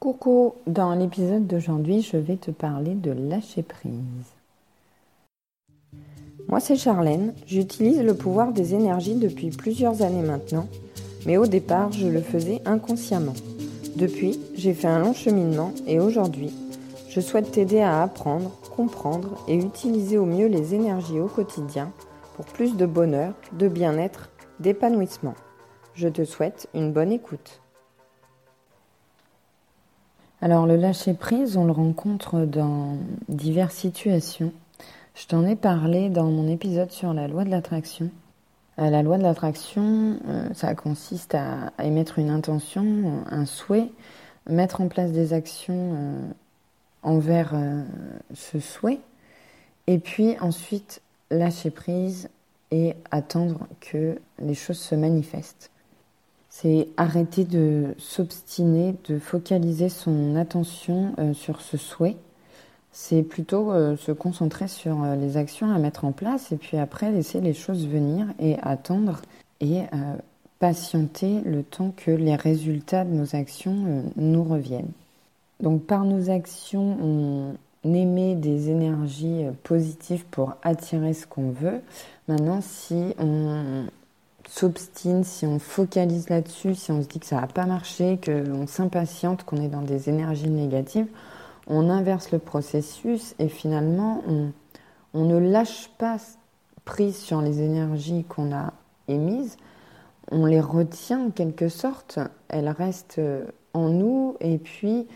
Coucou, dans l'épisode d'aujourd'hui, je vais te parler de lâcher prise. Moi, c'est Charlène. J'utilise le pouvoir des énergies depuis plusieurs années maintenant, mais au départ, je le faisais inconsciemment. Depuis, j'ai fait un long cheminement et aujourd'hui, je souhaite t'aider à apprendre, comprendre et utiliser au mieux les énergies au quotidien pour plus de bonheur, de bien-être, d'épanouissement. Je te souhaite une bonne écoute. Alors le lâcher-prise, on le rencontre dans diverses situations. Je t'en ai parlé dans mon épisode sur la loi de l'attraction. Euh, la loi de l'attraction, euh, ça consiste à, émettre une intention, un souhait, mettre en place des actions euh, envers ce souhait, et puis ensuite lâcher prise et attendre que les choses se manifestent. C'est arrêter de s'obstiner, de focaliser son attention sur ce souhait c'est plutôt euh, se concentrer sur euh, les actions à mettre en place et puis après laisser les choses venir et attendre et euh, patienter le temps que les résultats de nos actions nous reviennent. Donc par nos actions, on émet des énergies positives pour attirer ce qu'on veut. Maintenant, si on s'obstine, si on focalise là-dessus, si on se dit que ça n'a pas marché, qu'on s'impatiente, qu'on est dans des énergies négatives, on inverse le processus et finalement on, ne lâche pas prise sur les énergies qu'on a émises, on les retient en quelque sorte, elles restent en nous et puis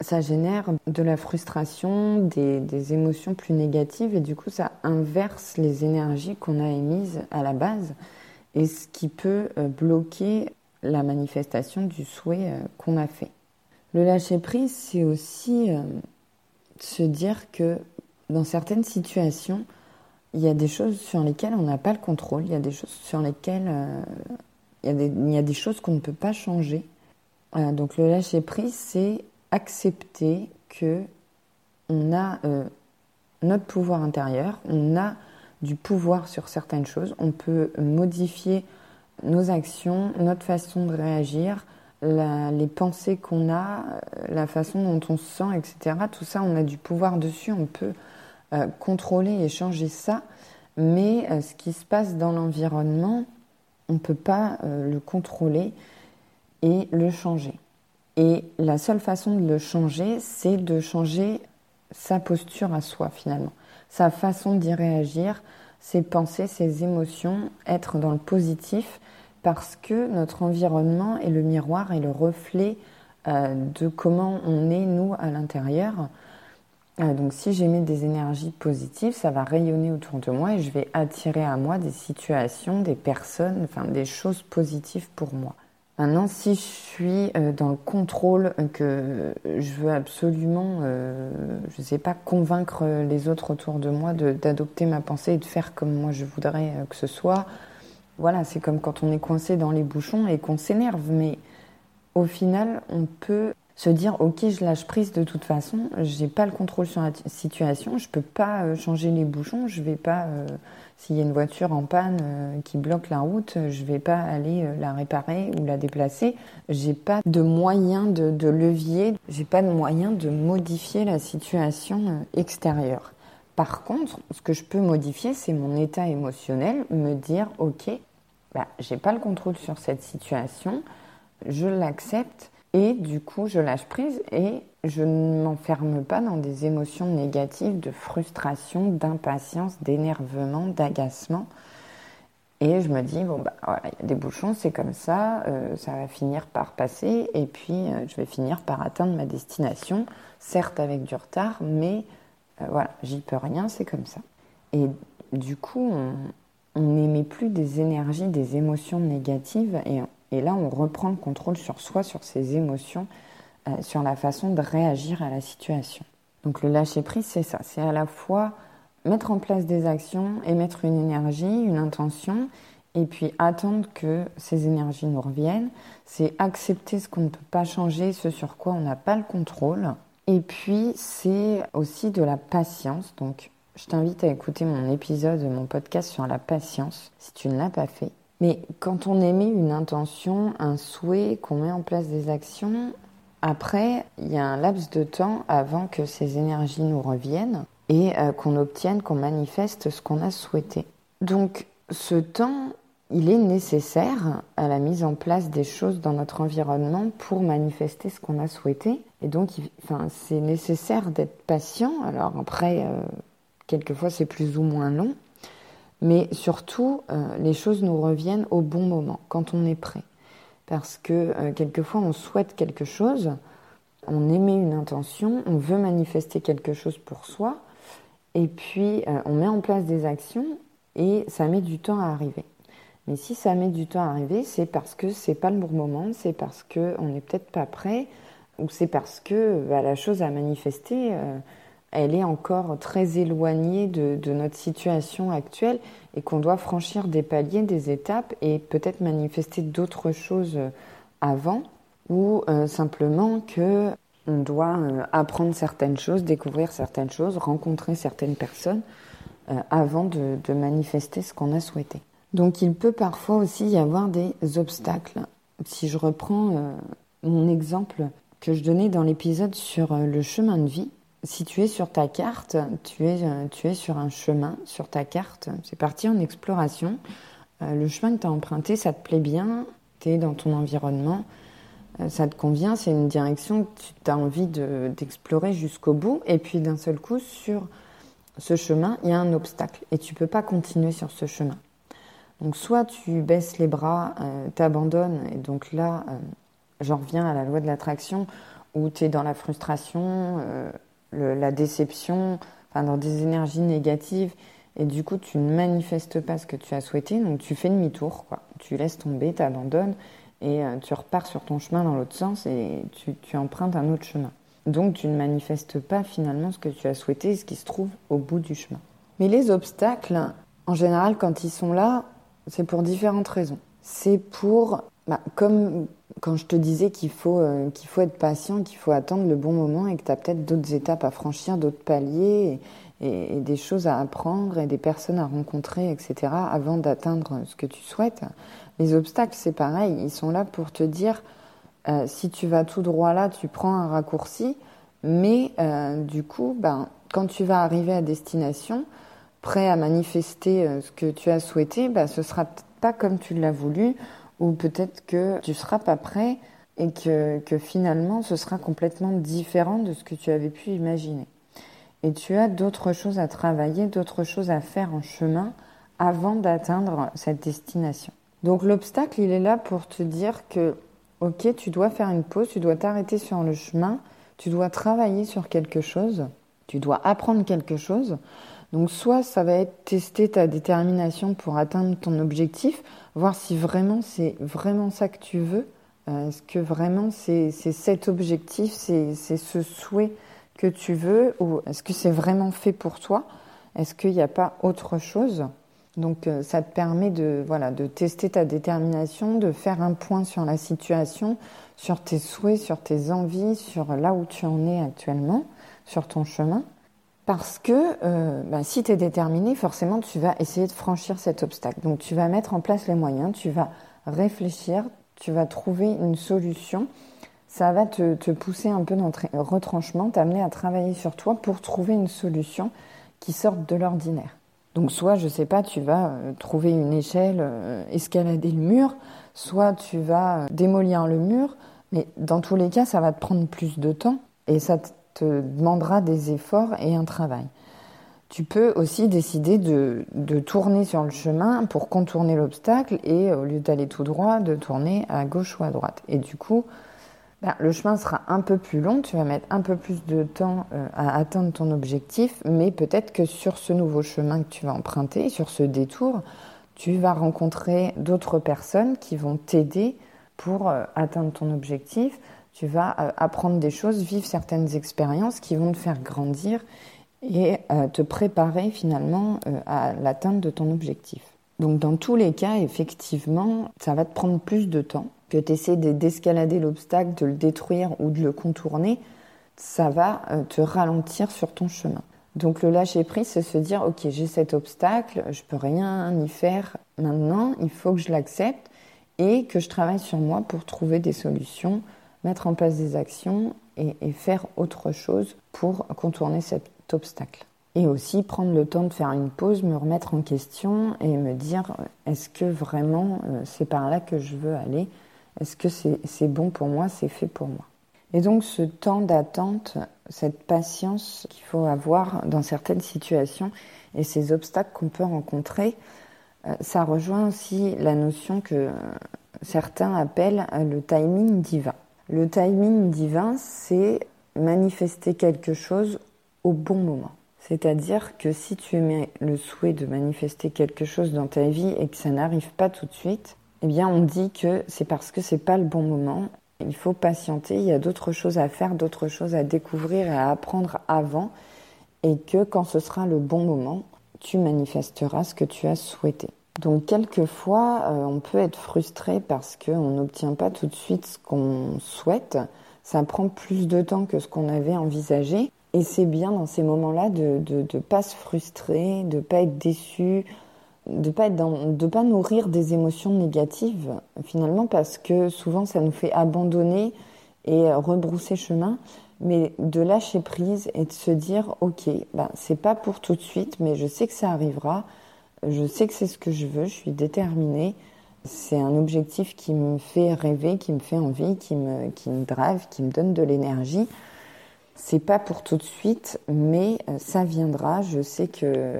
ça génère de la frustration, des, émotions plus négatives et du coup ça inverse les énergies qu'on a émises à la base et ce qui peut euh, bloquer la manifestation du souhait euh, qu'on a fait. Le lâcher prise, c'est aussi euh, se dire que dans certaines situations, il y a des choses sur lesquelles on n'a pas le contrôle, il y a des choses sur lesquelles il, y a des, choses qu'on ne peut pas changer. donc le lâcher prise, c'est accepter que on a notre pouvoir intérieur, on a du pouvoir sur certaines choses, on peut modifier nos actions, notre façon de réagir, les pensées qu'on a, la façon dont on se sent, etc. Tout ça, on a du pouvoir dessus, on peut euh, contrôler et changer ça. Mais euh, ce qui se passe dans l'environnement, on ne peut pas euh, le contrôler et le changer. Et la seule façon de le changer, c'est de changer sa posture à soi finalement, sa façon d'y réagir, ses pensées, ses émotions, être dans le positif parce que notre environnement est le miroir et le reflet euh, de comment on est nous à l'intérieur. Euh, donc si j'émets des énergies positives, ça va rayonner autour de moi et je vais attirer à moi des situations, des personnes, des choses positives pour moi. Maintenant, si je suis euh, dans le contrôle, que je veux absolument, je ne sais pas, convaincre les autres autour de moi d'adopter ma pensée et de faire comme moi je voudrais que ce soit, voilà, c'est comme quand on est coincé dans les bouchons et qu'on s'énerve. Mais au final, on peut se dire ok je lâche prise de toute façon j'ai pas le contrôle sur la situation je peux pas euh, changer les bouchons je vais pas euh, s'il y a une voiture en panne euh, qui bloque la route je vais pas aller la réparer ou la déplacer. J'ai pas de moyen de, de levier j'ai pas de moyen de modifier la situation extérieure. Par contre, ce que je peux modifier, c'est mon état émotionnel, me dire, ok, bah, j'ai pas le contrôle sur cette situation, je l'accepte et du coup, je lâche prise et je ne m'enferme pas dans des émotions négatives de frustration, d'impatience, d'énervement, d'agacement. Et je me dis, bon, bah voilà, il y a des bouchons, c'est comme ça, euh, ça va finir par passer, et puis euh, je vais finir par atteindre ma destination, certes avec du retard, mais euh, voilà, j'y peux rien, c'est comme ça. Et du coup, on n'émet plus des énergies, des émotions négatives, et, et, là, on reprend le contrôle sur soi, sur ses émotions, euh, sur la façon de réagir à la situation. Donc le lâcher-prise, c'est ça, c'est à la fois mettre en place des actions, émettre une énergie, une intention, et puis attendre que ces énergies nous reviennent. C'est accepter ce qu'on ne peut pas changer, ce sur quoi on n'a pas le contrôle, et puis, c'est aussi de la patience. Donc, je t'invite à écouter mon épisode, mon podcast sur la patience, si tu ne l'as pas fait. Mais quand on émet une intention, un souhait, qu'on met en place des actions, Après, il y a un laps de temps avant que ces énergies nous reviennent et qu'on obtienne, qu'on manifeste ce qu'on a souhaité. Donc, ce temps, il est nécessaire à la mise en place des choses dans notre environnement pour manifester ce qu'on a souhaité. Et donc, enfin, c'est nécessaire d'être patient. Alors après, euh, quelquefois c'est plus ou moins long, mais surtout, euh, les choses nous reviennent au bon moment, quand on est prêt. Parce que euh, quelquefois, on souhaite quelque chose, on émet une intention, on veut manifester quelque chose pour soi, et puis on met en place des actions et ça met du temps à arriver. Mais si ça met du temps à arriver, c'est parce que c'est pas le bon moment, c'est parce qu'on n'est peut-être pas prêt, ou c'est parce que bah, la chose à manifester, euh, elle est encore très éloignée de, notre situation actuelle et qu'on doit franchir des paliers, des étapes et peut-être manifester d'autres choses avant, ou euh, simplement que on doit euh, apprendre certaines choses, découvrir certaines choses, rencontrer certaines personnes avant de manifester ce qu'on a souhaité. Donc il peut parfois aussi y avoir des obstacles. Si je reprends euh, mon exemple que je donnais dans l'épisode sur euh, le chemin de vie, si tu es sur ta carte, tu es, euh, tu es sur un chemin, sur ta carte, c'est parti en exploration. le chemin que tu as emprunté, ça te plaît bien, tu es dans ton environnement, ça te convient, c'est une direction que tu as envie d'explorer jusqu'au bout, et puis d'un seul coup, sur ce chemin, il y a un obstacle, et tu peux pas continuer sur ce chemin. Donc soit tu baisses les bras, euh, t'abandonnes, et donc là, euh, j'en reviens à la loi de l'attraction, où tu es dans la frustration, euh, la déception, enfin dans des énergies négatives, et du coup tu ne manifestes pas ce que tu as souhaité, donc tu fais demi-tour. Tu laisses tomber, t'abandonnes, et tu repars sur ton chemin dans l'autre sens, et tu, tu empruntes un autre chemin. Donc tu ne manifestes pas finalement ce que tu as souhaité, ce qui se trouve au bout du chemin. Mais les obstacles, en général, quand ils sont là, c'est pour différentes raisons. C'est pour, bah, comme quand je te disais qu'il faut, euh, qu'il faut être patient, qu'il faut attendre le bon moment et que tu as peut-être d'autres étapes à franchir, d'autres paliers et, des choses à apprendre et des personnes à rencontrer, etc. avant d'atteindre ce que tu souhaites. Les obstacles, c'est pareil, ils sont là pour te dire euh, si tu vas tout droit là, tu prends un raccourci, mais euh, du coup, ben, quand tu vas arriver à destination, prêt à manifester ce que tu as souhaité, bah, ce sera pas comme tu l'as voulu, ou peut-être que tu seras pas prêt et que, que, finalement ce sera complètement différent de ce que tu avais pu imaginer. Et tu as d'autres choses à travailler, d'autres choses à faire en chemin avant d'atteindre cette destination. Donc l'obstacle, il est là pour te dire que, ok, tu dois faire une pause, tu dois t'arrêter sur le chemin, tu dois travailler sur quelque chose, tu dois apprendre quelque chose. Donc soit ça va être tester ta détermination pour atteindre ton objectif, voir si vraiment c'est vraiment ça que tu veux. Euh, est-ce que vraiment c'est cet objectif, c'est ce souhait que tu veux ou est-ce que c'est vraiment fait pour toi? Est-ce qu'il n'y a pas autre chose? Donc euh, ça te permet de, voilà, de tester ta détermination, de faire un point sur la situation, sur tes souhaits, sur tes envies, sur là où tu en es actuellement, sur ton chemin. Parce que bah, si tu es déterminé, forcément, tu vas essayer de franchir cet obstacle. Donc, tu vas mettre en place les moyens, tu vas réfléchir, tu vas trouver une solution. Ça va te, te pousser un peu dans le retranchement, t'amener à travailler sur toi pour trouver une solution qui sorte de l'ordinaire. Donc, soit, je sais pas, tu vas euh, trouver une échelle, euh, escalader le mur, soit tu vas démolir le mur, mais dans tous les cas, ça va te prendre plus de temps et ça te demandera des efforts et un travail. Tu peux aussi décider de, tourner sur le chemin pour contourner l'obstacle et au lieu d'aller tout droit, de tourner à gauche ou à droite. Et du coup, ben, le chemin sera un peu plus long, tu vas mettre un peu plus de temps euh, à atteindre ton objectif, mais peut-être que sur ce nouveau chemin que tu vas emprunter, sur ce détour, tu vas rencontrer d'autres personnes qui vont t'aider pour euh, atteindre ton objectif tu vas euh, apprendre des choses, vivre certaines expériences qui vont te faire grandir et euh, te préparer finalement euh, à l'atteinte de ton objectif. Donc dans tous les cas, effectivement, ça va te prendre plus de temps que tu essaies d'escalader l'obstacle, de le détruire ou de le contourner. Ça va te ralentir sur ton chemin. Donc le lâcher prise, c'est se dire, ok, j'ai cet obstacle, je peux rien y faire maintenant, il faut que je l'accepte et que je travaille sur moi pour trouver des solutions mettre en place des actions et, faire autre chose pour contourner cet obstacle. Et aussi prendre le temps de faire une pause, me remettre en question et me dire est-ce que vraiment euh, c'est par là que je veux aller? Est-ce que c'est bon pour moi? C'est fait pour moi Et donc ce temps d'attente, cette patience qu'il faut avoir dans certaines situations et ces obstacles qu'on peut rencontrer, euh, ça rejoint aussi la notion que certains appellent le timing divin. Le timing divin, c'est manifester quelque chose au bon moment. C'est-à-dire que si tu émets le souhait de manifester quelque chose dans ta vie et que ça n'arrive pas tout de suite, eh bien on dit que c'est parce que c'est pas le bon moment. Il faut patienter, il y a d'autres choses à faire, d'autres choses à découvrir et à apprendre avant et que quand ce sera le bon moment, tu manifesteras ce que tu as souhaité. Donc quelquefois, euh, on peut être frustré parce qu'on n'obtient pas tout de suite ce qu'on souhaite. Ça prend plus de temps que ce qu'on avait envisagé. Et c'est bien dans ces moments-là de ne pas se frustrer, de ne pas être déçu, de pas de pas nourrir des émotions négatives finalement parce que souvent ça nous fait abandonner et rebrousser chemin, mais de lâcher prise et de se dire ok, ben c'est pas pour tout de suite, mais je sais que ça arrivera, je sais que c'est ce que je veux, je suis déterminée. C'est un objectif qui me fait rêver, qui me fait envie, qui me, qui me drive, qui me donne de l'énergie. C'est pas pour tout de suite, mais euh, ça viendra. Je sais que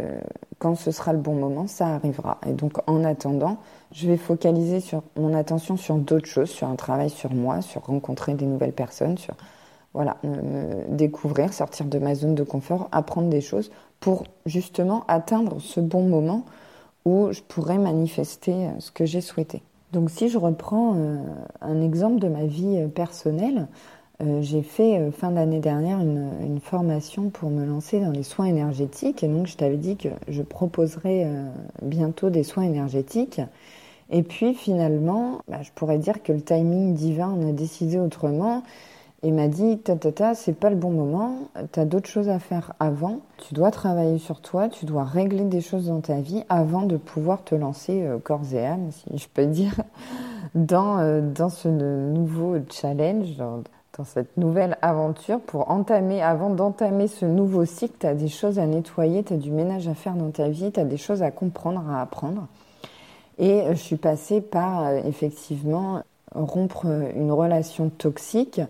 quand ce sera le bon moment, ça arrivera. Et donc, en attendant, je vais focaliser sur mon attention sur d'autres choses, sur un travail sur moi, sur rencontrer des nouvelles personnes, sur voilà, me découvrir, sortir de ma zone de confort, apprendre des choses pour justement atteindre ce bon moment où je pourrais manifester euh, ce que j'ai souhaité. Donc, si je reprends euh, un exemple de ma vie personnelle, euh, j'ai fait euh, fin d'année dernière une, formation pour me lancer dans les soins énergétiques. Et donc, je t'avais dit que je proposerais euh, bientôt des soins énergétiques. Et puis, finalement, bah, je pourrais dire que le timing divin en a décidé autrement et m'a dit ta ta ta, c'est pas le bon moment, tu as d'autres choses à faire avant, tu dois travailler sur toi, tu dois régler des choses dans ta vie avant de pouvoir te lancer corps et âme, si je peux dire, dans, dans ce nouveau challenge dans cette nouvelle aventure pour entamer, avant d'entamer ce nouveau cycle, tu as des choses à nettoyer, tu as du ménage à faire dans ta vie, tu as des choses à comprendre, à apprendre. Et je suis passée par euh, effectivement rompre une relation toxique.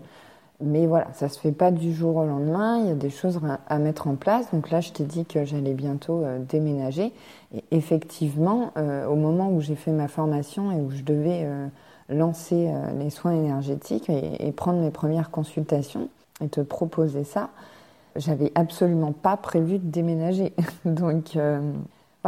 Mais voilà, ça se fait pas du jour au lendemain. Il y a des choses à mettre en place. Donc là, je t'ai dit que j'allais bientôt euh, déménager. Et effectivement, euh, au moment où j'ai fait ma formation et où je devais lancer euh, les soins énergétiques et, prendre mes premières consultations et te proposer ça, j'avais absolument pas prévu de déménager. Donc euh,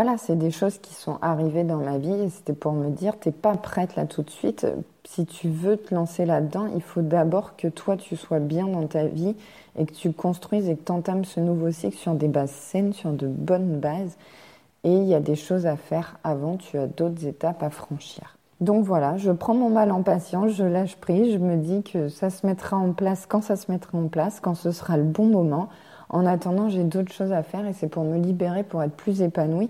voilà, c'est des choses qui sont arrivées dans ma vie et c'était pour me dire t'es pas prête là tout de suite. Si tu veux te lancer là-dedans, il faut d'abord que toi tu sois bien dans ta vie et que tu construises et que tu entames ce nouveau cycle sur des bases saines, sur de bonnes bases. Et il y a des choses à faire avant, tu as d'autres étapes à franchir. Donc voilà, je prends mon mal en patience, je lâche prise, je me dis que ça se mettra en place quand ça se mettra en place, quand ce sera le bon moment. En attendant, j'ai d'autres choses à faire et c'est pour me libérer, pour être plus épanouie.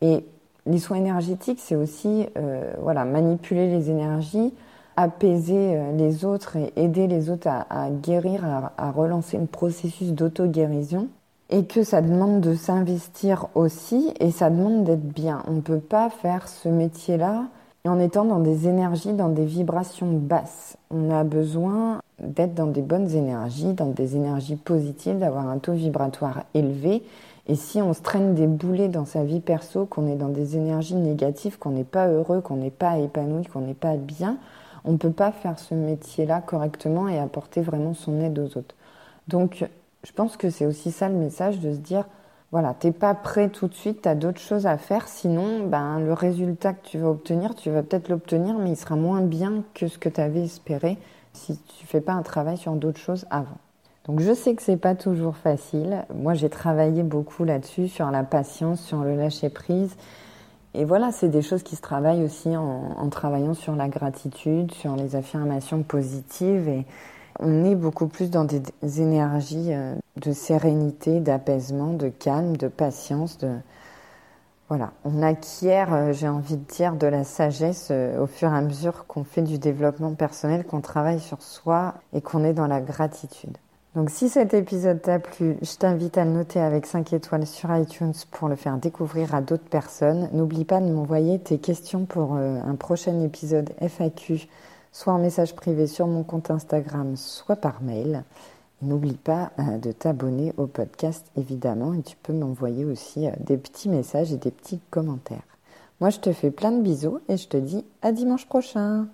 Et les soins énergétiques, c'est aussi euh, voilà, manipuler les énergies, apaiser euh, les autres et aider les autres à, guérir, à, à, relancer un processus d'auto-guérison. Et que ça demande de s'investir aussi et ça demande d'être bien. On ne peut pas faire ce métier-là en étant dans des énergies, dans des vibrations basses. On a besoin d'être dans des bonnes énergies, dans des énergies positives, d'avoir un taux vibratoire élevé. Et si on se traîne des boulets dans sa vie perso, qu'on est dans des énergies négatives, qu'on n'est pas heureux, qu'on n'est pas épanoui, qu'on n'est pas bien, on ne peut pas faire ce métier-là correctement et apporter vraiment son aide aux autres. Donc, je pense que c'est aussi ça le message de se dire, voilà, t'es pas prêt tout de suite, tu as d'autres choses à faire, sinon ben, le résultat que tu vas obtenir, tu vas peut-être l'obtenir, mais il sera moins bien que ce que tu avais espéré si tu fais pas un travail sur d'autres choses avant. Donc je sais que c'est pas toujours facile. Moi j'ai travaillé beaucoup là-dessus, sur la patience, sur le lâcher prise. Et voilà, c'est des choses qui se travaillent aussi en, travaillant sur la gratitude, sur les affirmations positives et, on est beaucoup plus dans des énergies euh, de sérénité, d'apaisement, de calme, de patience, de voilà, on acquiert, euh, j'ai envie de dire, de la sagesse euh, au fur et à mesure qu'on fait du développement personnel, qu'on travaille sur soi et qu'on est dans la gratitude. Donc si cet épisode t'a plu, je t'invite à le noter avec 5 étoiles sur iTunes pour le faire découvrir à d'autres personnes. N'oublie pas de m'envoyer tes questions pour euh, un prochain épisode FAQ, soit en message privé sur mon compte Instagram, soit par mail. N'oublie pas euh, de t'abonner au podcast évidemment et tu peux m'envoyer aussi euh, des petits messages et des petits commentaires. Moi je te fais plein de bisous et je te dis à dimanche prochain.